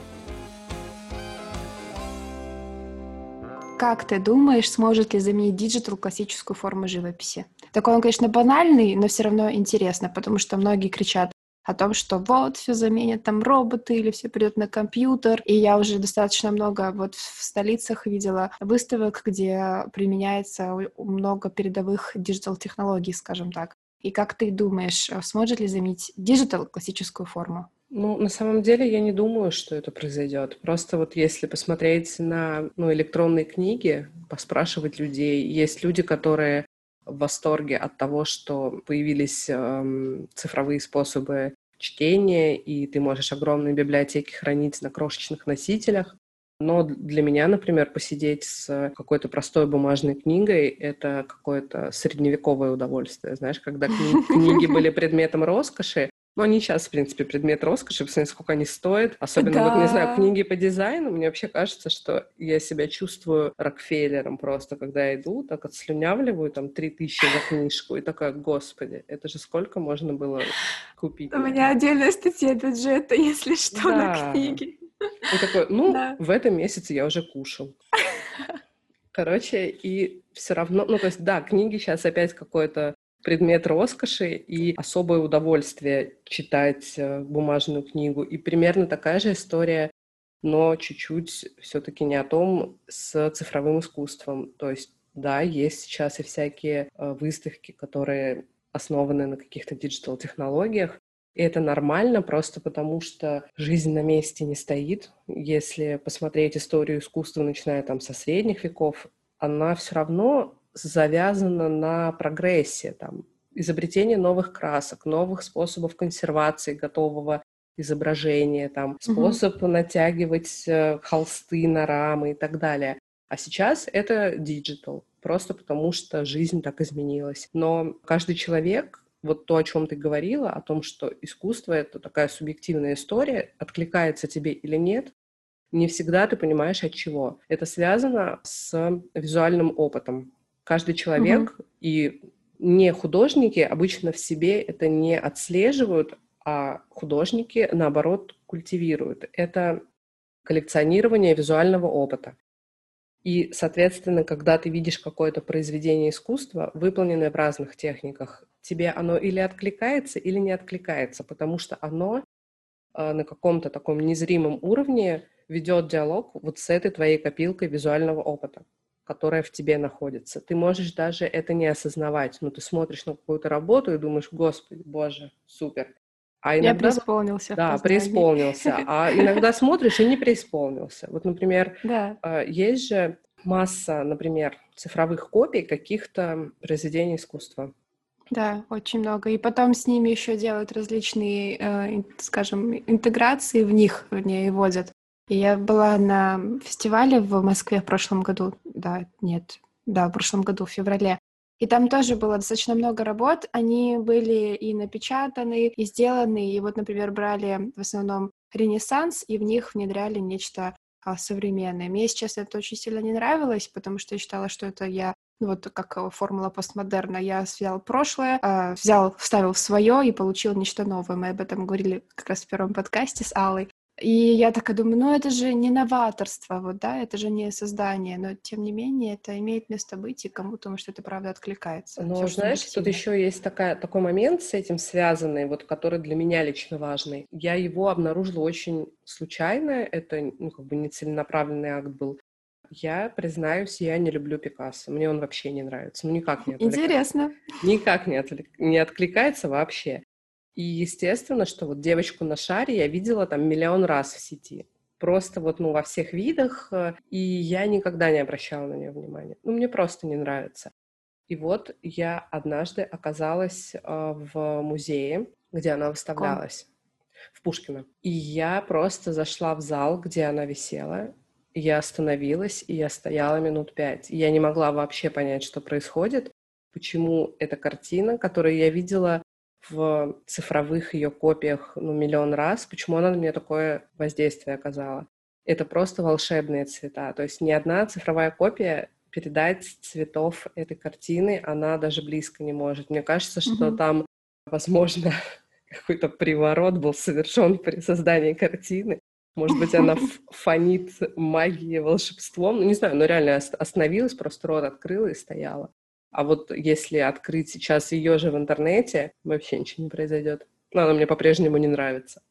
Как ты думаешь, сможет ли заменить диджитал классическую форму живописи? Такой он, конечно, банальный, но все равно интересно, потому что многие кричат о том, что вот все заменят там роботы или все придет на компьютер. И я уже достаточно много вот в столицах видела выставок, где применяется много передовых диджитал-технологий, скажем так. И как ты думаешь, э, сможет ли заменить диджитал классическую форму? Ну, на самом деле, я не думаю, что это произойдет. Просто вот если посмотреть на ну, электронные книги, поспрашивать людей, есть люди, которые в восторге от того, что появились эм, цифровые способы чтения, и ты можешь огромные библиотеки хранить на крошечных носителях. Но для меня, например, посидеть с какой-то простой бумажной книгой — это какое-то средневековое удовольствие. Знаешь, когда кни- книги были предметом роскоши, ну, они сейчас, в принципе, предмет роскоши, посмотрите, сколько они стоят. Особенно, да. вот, не знаю, книги по дизайну. Мне вообще кажется, что я себя чувствую Рокфеллером просто, когда я иду, так отслюнявливаю там три тысячи за книжку, и такая, господи, это же сколько можно было купить? У меня отдельная статья бюджета, если что, да. на книги. И такой, ну, да. в этом месяце я уже кушал. Короче, и все равно, ну, то есть, да, книги сейчас опять какое-то предмет роскоши и особое удовольствие читать э, бумажную книгу. И примерно такая же история, но чуть-чуть все-таки не о том с цифровым искусством. То есть, да, есть сейчас и всякие э, выставки, которые основаны на каких-то диджитал-технологиях, и это нормально просто потому, что жизнь на месте не стоит. Если посмотреть историю искусства, начиная там со средних веков, она все равно завязано на прогрессе, там, изобретение новых красок, новых способов консервации готового изображения, там, способ mm-hmm. натягивать э, холсты на рамы и так далее. А сейчас это диджитал, просто потому что жизнь так изменилась. Но каждый человек, вот то, о чем ты говорила, о том, что искусство — это такая субъективная история, откликается тебе или нет, не всегда ты понимаешь, от чего. Это связано с визуальным опытом. Каждый человек угу. и не художники обычно в себе это не отслеживают, а художники, наоборот, культивируют. Это коллекционирование визуального опыта. И, соответственно, когда ты видишь какое-то произведение искусства, выполненное в разных техниках, тебе оно или откликается, или не откликается, потому что оно э, на каком-то таком незримом уровне ведет диалог вот с этой твоей копилкой визуального опыта которая в тебе находится. Ты можешь даже это не осознавать, но ты смотришь на какую-то работу и думаешь, господи, боже, супер. А иногда... Я преисполнился. Да, преисполнился. А иногда смотришь и не преисполнился. Вот, например, да. А, есть же масса, например, цифровых копий каких-то произведений искусства. Да, очень много. И потом с ними еще делают различные, э, скажем, интеграции в них, в ней вводят. Я была на фестивале в Москве в прошлом году. Да, нет, да, в прошлом году, в феврале. И там тоже было достаточно много работ. Они были и напечатаны, и сделаны. И вот, например, брали в основном Ренессанс, и в них внедряли нечто а, современное. Мне сейчас это очень сильно не нравилось, потому что я считала, что это я ну, вот как формула постмодерна. Я взял прошлое, э, взял, вставил в свое и получил нечто новое. Мы об этом говорили как раз в первом подкасте с Аллой. И я такая думаю, ну это же не новаторство, вот, да, это же не создание, но тем не менее это имеет место быть, и кому-то, может, это правда откликается. Ну, Всё, знаешь, тут еще есть такая, такой момент с этим связанный, вот, который для меня лично важный. Я его обнаружила очень случайно, это, ну, как бы не целенаправленный акт был. Я признаюсь, я не люблю Пикассо. Мне он вообще не нравится. Ну, никак не откликается. Интересно. Никак не, отвлек... не откликается вообще. И естественно, что вот девочку на шаре я видела там миллион раз в сети. Просто вот, ну, во всех видах, э, и я никогда не обращала на нее внимания. Ну, мне просто не нравится. И вот я однажды оказалась э, в музее, где она выставлялась, в Пушкино. И я просто зашла в зал, где она висела, я остановилась, и я стояла минут пять. И я не могла вообще понять, что происходит, почему эта картина, которую я видела в цифровых ее копиях ну, миллион раз, почему она на меня такое воздействие оказала. Это просто волшебные цвета. То есть ни одна цифровая копия передать цветов этой картины, она даже близко не может. Мне кажется, что mm-hmm. там, возможно, какой-то приворот был совершен при создании картины. Может быть, она фонит магией, волшебством. Ну, не знаю, но реально остановилась, просто рот открыла и стояла. А вот если открыть сейчас ее же в интернете, вообще ничего не произойдет. Но она мне по-прежнему не нравится.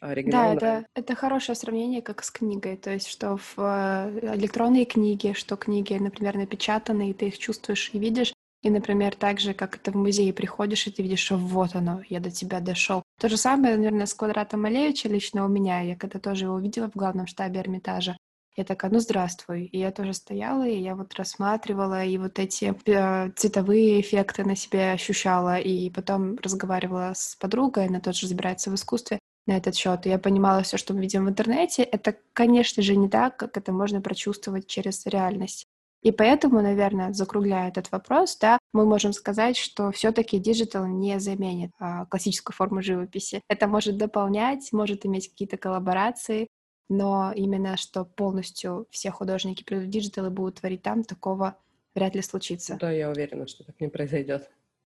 А да, это, это хорошее сравнение, как с книгой. То есть, что в э, электронные книги, что книги, например, напечатанные, ты их чувствуешь и видишь. И, например, так же, как ты в музей приходишь, и ты видишь, что вот оно, я до тебя дошел. То же самое, наверное, с квадратом Малевича лично у меня. Я когда тоже его увидела в главном штабе Эрмитажа, я такая, ну здравствуй. И я тоже стояла, и я вот рассматривала, и вот эти э, цветовые эффекты на себе ощущала, и потом разговаривала с подругой, она тоже разбирается в искусстве на этот счет. И я понимала все, что мы видим в интернете. Это, конечно же, не так, как это можно прочувствовать через реальность. И поэтому, наверное, закругляя этот вопрос, да, мы можем сказать, что все-таки диджитал не заменит а, классическую форму живописи. Это может дополнять, может иметь какие-то коллаборации, но именно что полностью все художники придут в диджитал и будут творить там, такого вряд ли случится. Да, я уверена, что так не произойдет.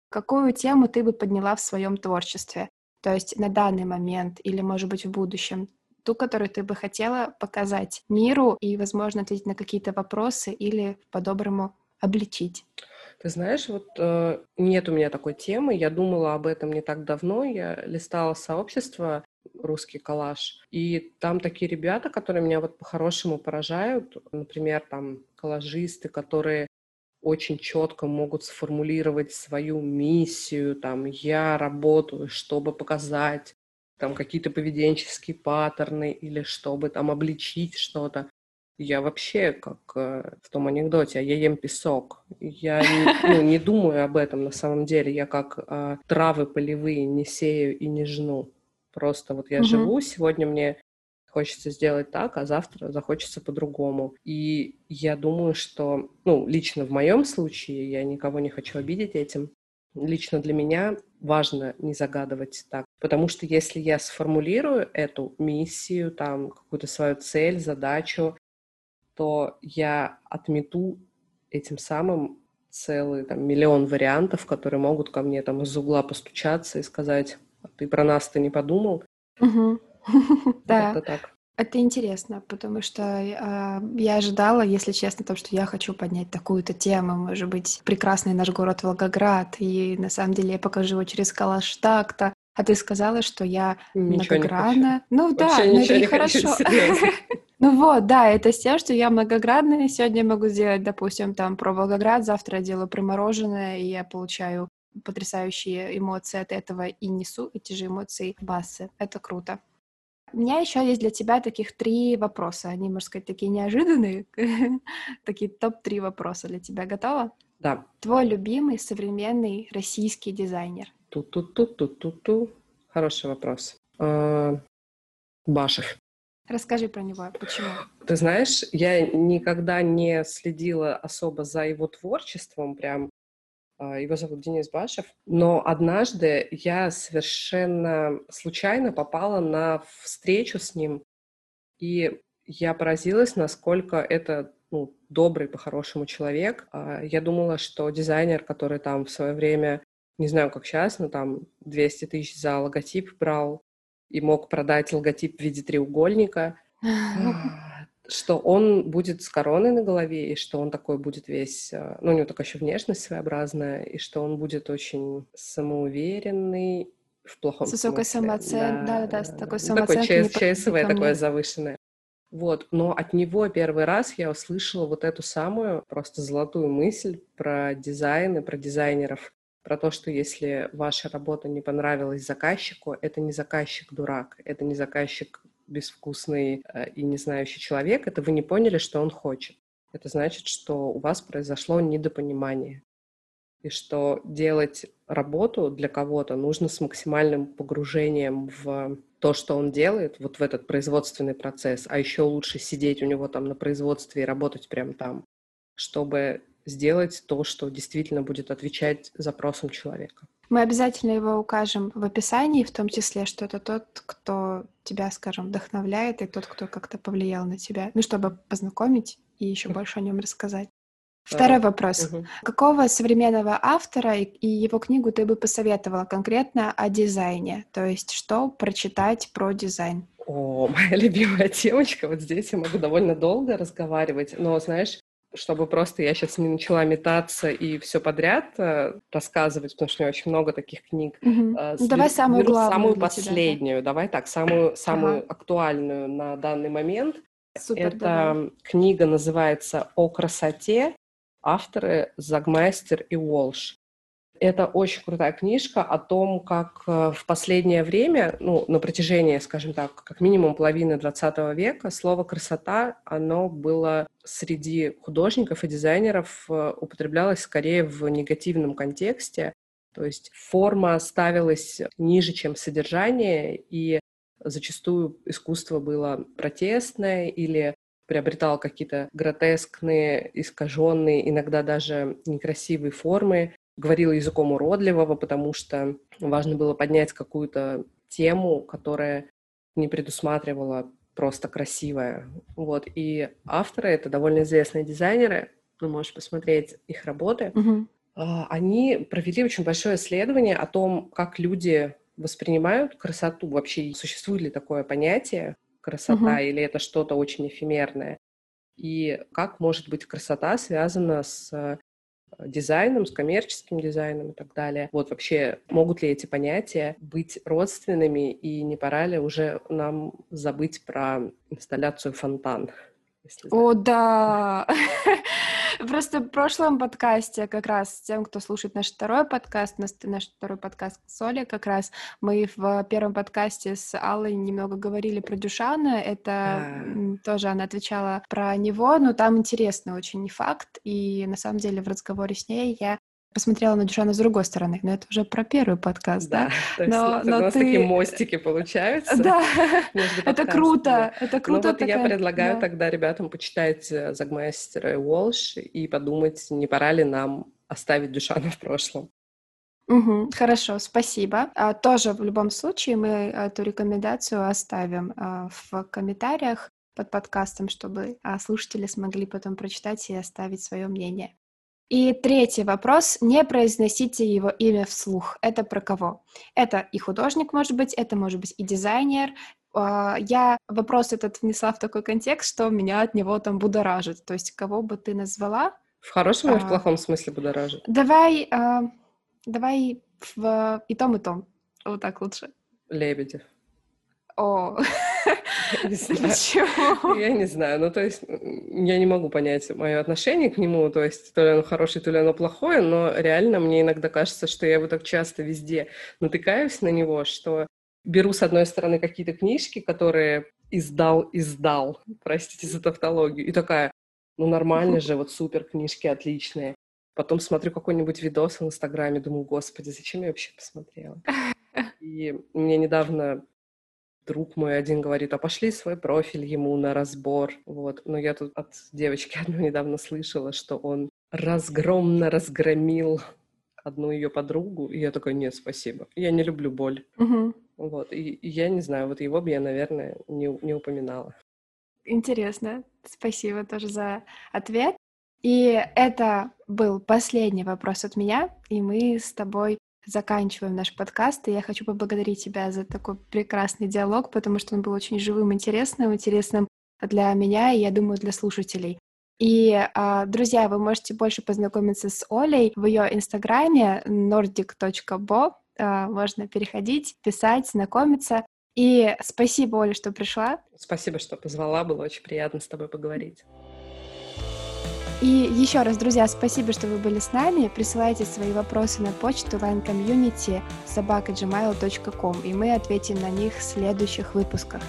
Какую тему ты бы подняла в своем творчестве? То есть на данный момент или, может быть, в будущем? Ту, которую ты бы хотела показать миру и, возможно, ответить на какие-то вопросы или по-доброму обличить? Ты знаешь, вот э, нет у меня такой темы. Я думала об этом не так давно. Я листала сообщество русский коллаж. И там такие ребята, которые меня вот по-хорошему поражают. Например, там коллажисты, которые очень четко могут сформулировать свою миссию, там, я работаю, чтобы показать там какие-то поведенческие паттерны или чтобы там обличить что-то. Я вообще как э, в том анекдоте, а я ем песок. Я не, ну, не думаю об этом на самом деле. Я как э, травы полевые не сею и не жну. Просто вот я угу. живу, сегодня мне хочется сделать так, а завтра захочется по-другому. И я думаю, что, ну, лично в моем случае, я никого не хочу обидеть этим, лично для меня важно не загадывать так. Потому что если я сформулирую эту миссию, там, какую-то свою цель, задачу, то я отмету этим самым целый там, миллион вариантов, которые могут ко мне там из угла постучаться и сказать, «А ты про нас-то не подумал? Угу. Да. Это так. Это интересно, потому что э, я ожидала, если честно, то, что я хочу поднять такую-то тему, может быть, прекрасный наш город Волгоград, и на самом деле я покажу его через калаш так-то. А ты сказала, что я ничего многогранна. Ну да, но ну это не хорошо. ну вот, да, это с тем, что я многогранная. Сегодня могу сделать, допустим, там про Волгоград, завтра я делаю про мороженое, и я получаю потрясающие эмоции от этого и несу эти же эмоции басы. Это круто. У меня еще есть для тебя таких три вопроса. Они, можно сказать, такие неожиданные. такие топ-3 вопроса для тебя. Готова? Да. Твой любимый современный российский дизайнер? Ту-ту-ту-ту-ту-ту. Хороший вопрос. А, Башев. Расскажи про него. Почему? Ты знаешь, я никогда не следила особо за его творчеством, прям его зовут Денис Башев. Но однажды я совершенно случайно попала на встречу с ним, и я поразилась, насколько это ну, добрый, по-хорошему человек. А, я думала, что дизайнер, который там в свое время, не знаю, как сейчас, но там 200 тысяч за логотип брал и мог продать логотип в виде треугольника, что он будет с короной на голове, и что он такой будет весь, э, ну, у него такая еще внешность своеобразная, и что он будет очень самоуверенный, в плохом С высокой самооценкой, да, да, да, с такой самооценкой. Ну, такой ЧСВ такое завышенное. Вот, но от него первый раз я услышала вот эту самую просто золотую мысль про дизайн и про дизайнеров, про то, что если ваша работа не понравилась заказчику, это не заказчик дурак, это не заказчик безвкусный э, и не знающий человек, это вы не поняли, что он хочет. Это значит, что у вас произошло недопонимание. И что делать работу для кого-то нужно с максимальным погружением в то, что он делает, вот в этот производственный процесс, а еще лучше сидеть у него там на производстве и работать прямо там, чтобы сделать то, что действительно будет отвечать запросам человека. Мы обязательно его укажем в описании, в том числе, что это тот, кто тебя, скажем, вдохновляет, и тот, кто как-то повлиял на тебя, ну, чтобы познакомить и еще больше о нем рассказать. Второй а, вопрос. Угу. Какого современного автора и его книгу ты бы посоветовала конкретно о дизайне? То есть что прочитать про дизайн? О, моя любимая темочка. Вот здесь я могу довольно долго разговаривать. Но, знаешь, чтобы просто я сейчас не начала метаться и все подряд э, рассказывать, потому что у меня очень много таких книг. Угу. Э, ну, давай самую главную. Самую последнюю, тебя, да? давай так, самую, самую ага. актуальную на данный момент. Супер, Это давай. книга называется «О красоте». Авторы Загмайстер и Уолш. Это очень крутая книжка о том, как э, в последнее время, ну, на протяжении, скажем так, как минимум половины 20 века, слово «красота», оно было среди художников и дизайнеров э, употреблялось скорее в негативном контексте. То есть форма ставилась ниже, чем содержание, и зачастую искусство было протестное или приобретало какие-то гротескные, искаженные, иногда даже некрасивые формы, говорила языком уродливого, потому что важно было поднять какую-то тему, которая не предусматривала просто красивая. Вот. И авторы — это довольно известные дизайнеры, вы можете посмотреть их работы. Uh-huh. Они провели очень большое исследование о том, как люди воспринимают красоту. Вообще, существует ли такое понятие красота, uh-huh. или это что-то очень эфемерное? И как может быть красота связана с дизайном, с коммерческим дизайном и так далее. Вот вообще могут ли эти понятия быть родственными, и не пора ли уже нам забыть про инсталляцию фонтан? О, да! Просто в прошлом подкасте, как раз тем, кто слушает наш второй подкаст, наш, наш второй подкаст с Олей, как раз мы в первом подкасте с Аллой немного говорили про Дюшана. Это тоже она отвечала про него, но там интересный очень факт. И на самом деле в разговоре с ней я посмотрела на Дюшана с другой стороны, но это уже про первый подкаст, да? да? То есть но, но у нас ты... такие мостики получаются. Да, это круто, это ну круто. Ну вот я предлагаю тогда ребятам почитать э, Загмастера и Уолш и подумать, не пора ли нам оставить Дюшана в прошлом. Угу, хорошо, спасибо. А, тоже в любом случае мы эту рекомендацию оставим а, в комментариях под подкастом, чтобы а, слушатели смогли потом прочитать и оставить свое мнение. И третий вопрос. Не произносите его имя вслух. Это про кого? Это и художник, может быть, это может быть и дизайнер. А, я вопрос этот внесла в такой контекст, что меня от него там будоражит. То есть кого бы ты назвала? В хорошем или в а, плохом смысле будоражит? Давай, а, давай в и том, и том. Вот так лучше. Лебедев. О, Почему? Я не знаю. Ну, то есть, я не могу понять мое отношение к нему. То есть, то ли оно хорошее, то ли оно плохое, но реально мне иногда кажется, что я его так часто везде натыкаюсь на него, что беру, с одной стороны, какие-то книжки, которые издал, издал, простите за тавтологию, и такая, ну, нормально же, вот супер книжки отличные. Потом смотрю какой-нибудь видос в Инстаграме, думаю, господи, зачем я вообще посмотрела? И мне недавно друг мой один говорит, а пошли свой профиль ему на разбор. Вот. Но я тут от девочки одной недавно слышала, что он разгромно разгромил одну ее подругу, и я такой, нет, спасибо, я не люблю боль. Угу. Вот, и, и я не знаю, вот его бы я, наверное, не, не упоминала. Интересно, спасибо тоже за ответ. И это был последний вопрос от меня, и мы с тобой заканчиваем наш подкаст, и я хочу поблагодарить тебя за такой прекрасный диалог, потому что он был очень живым, интересным, интересным для меня и, я думаю, для слушателей. И, а, друзья, вы можете больше познакомиться с Олей в ее инстаграме nordic.bo. А, можно переходить, писать, знакомиться. И спасибо, Оля, что пришла. Спасибо, что позвала. Было очень приятно с тобой поговорить. И еще раз, друзья, спасибо, что вы были с нами. Присылайте свои вопросы на почту linecommunity собакаgmail.com, и мы ответим на них в следующих выпусках.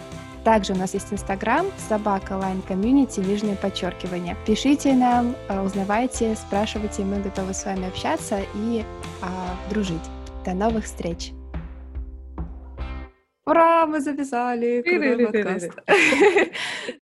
Также у нас есть Инстаграм, собака Line Community, нижнее подчеркивание. Пишите нам, э, узнавайте, спрашивайте, мы готовы с вами общаться и а, дружить. До новых встреч! Ура, мы записали! Крутой подкаст!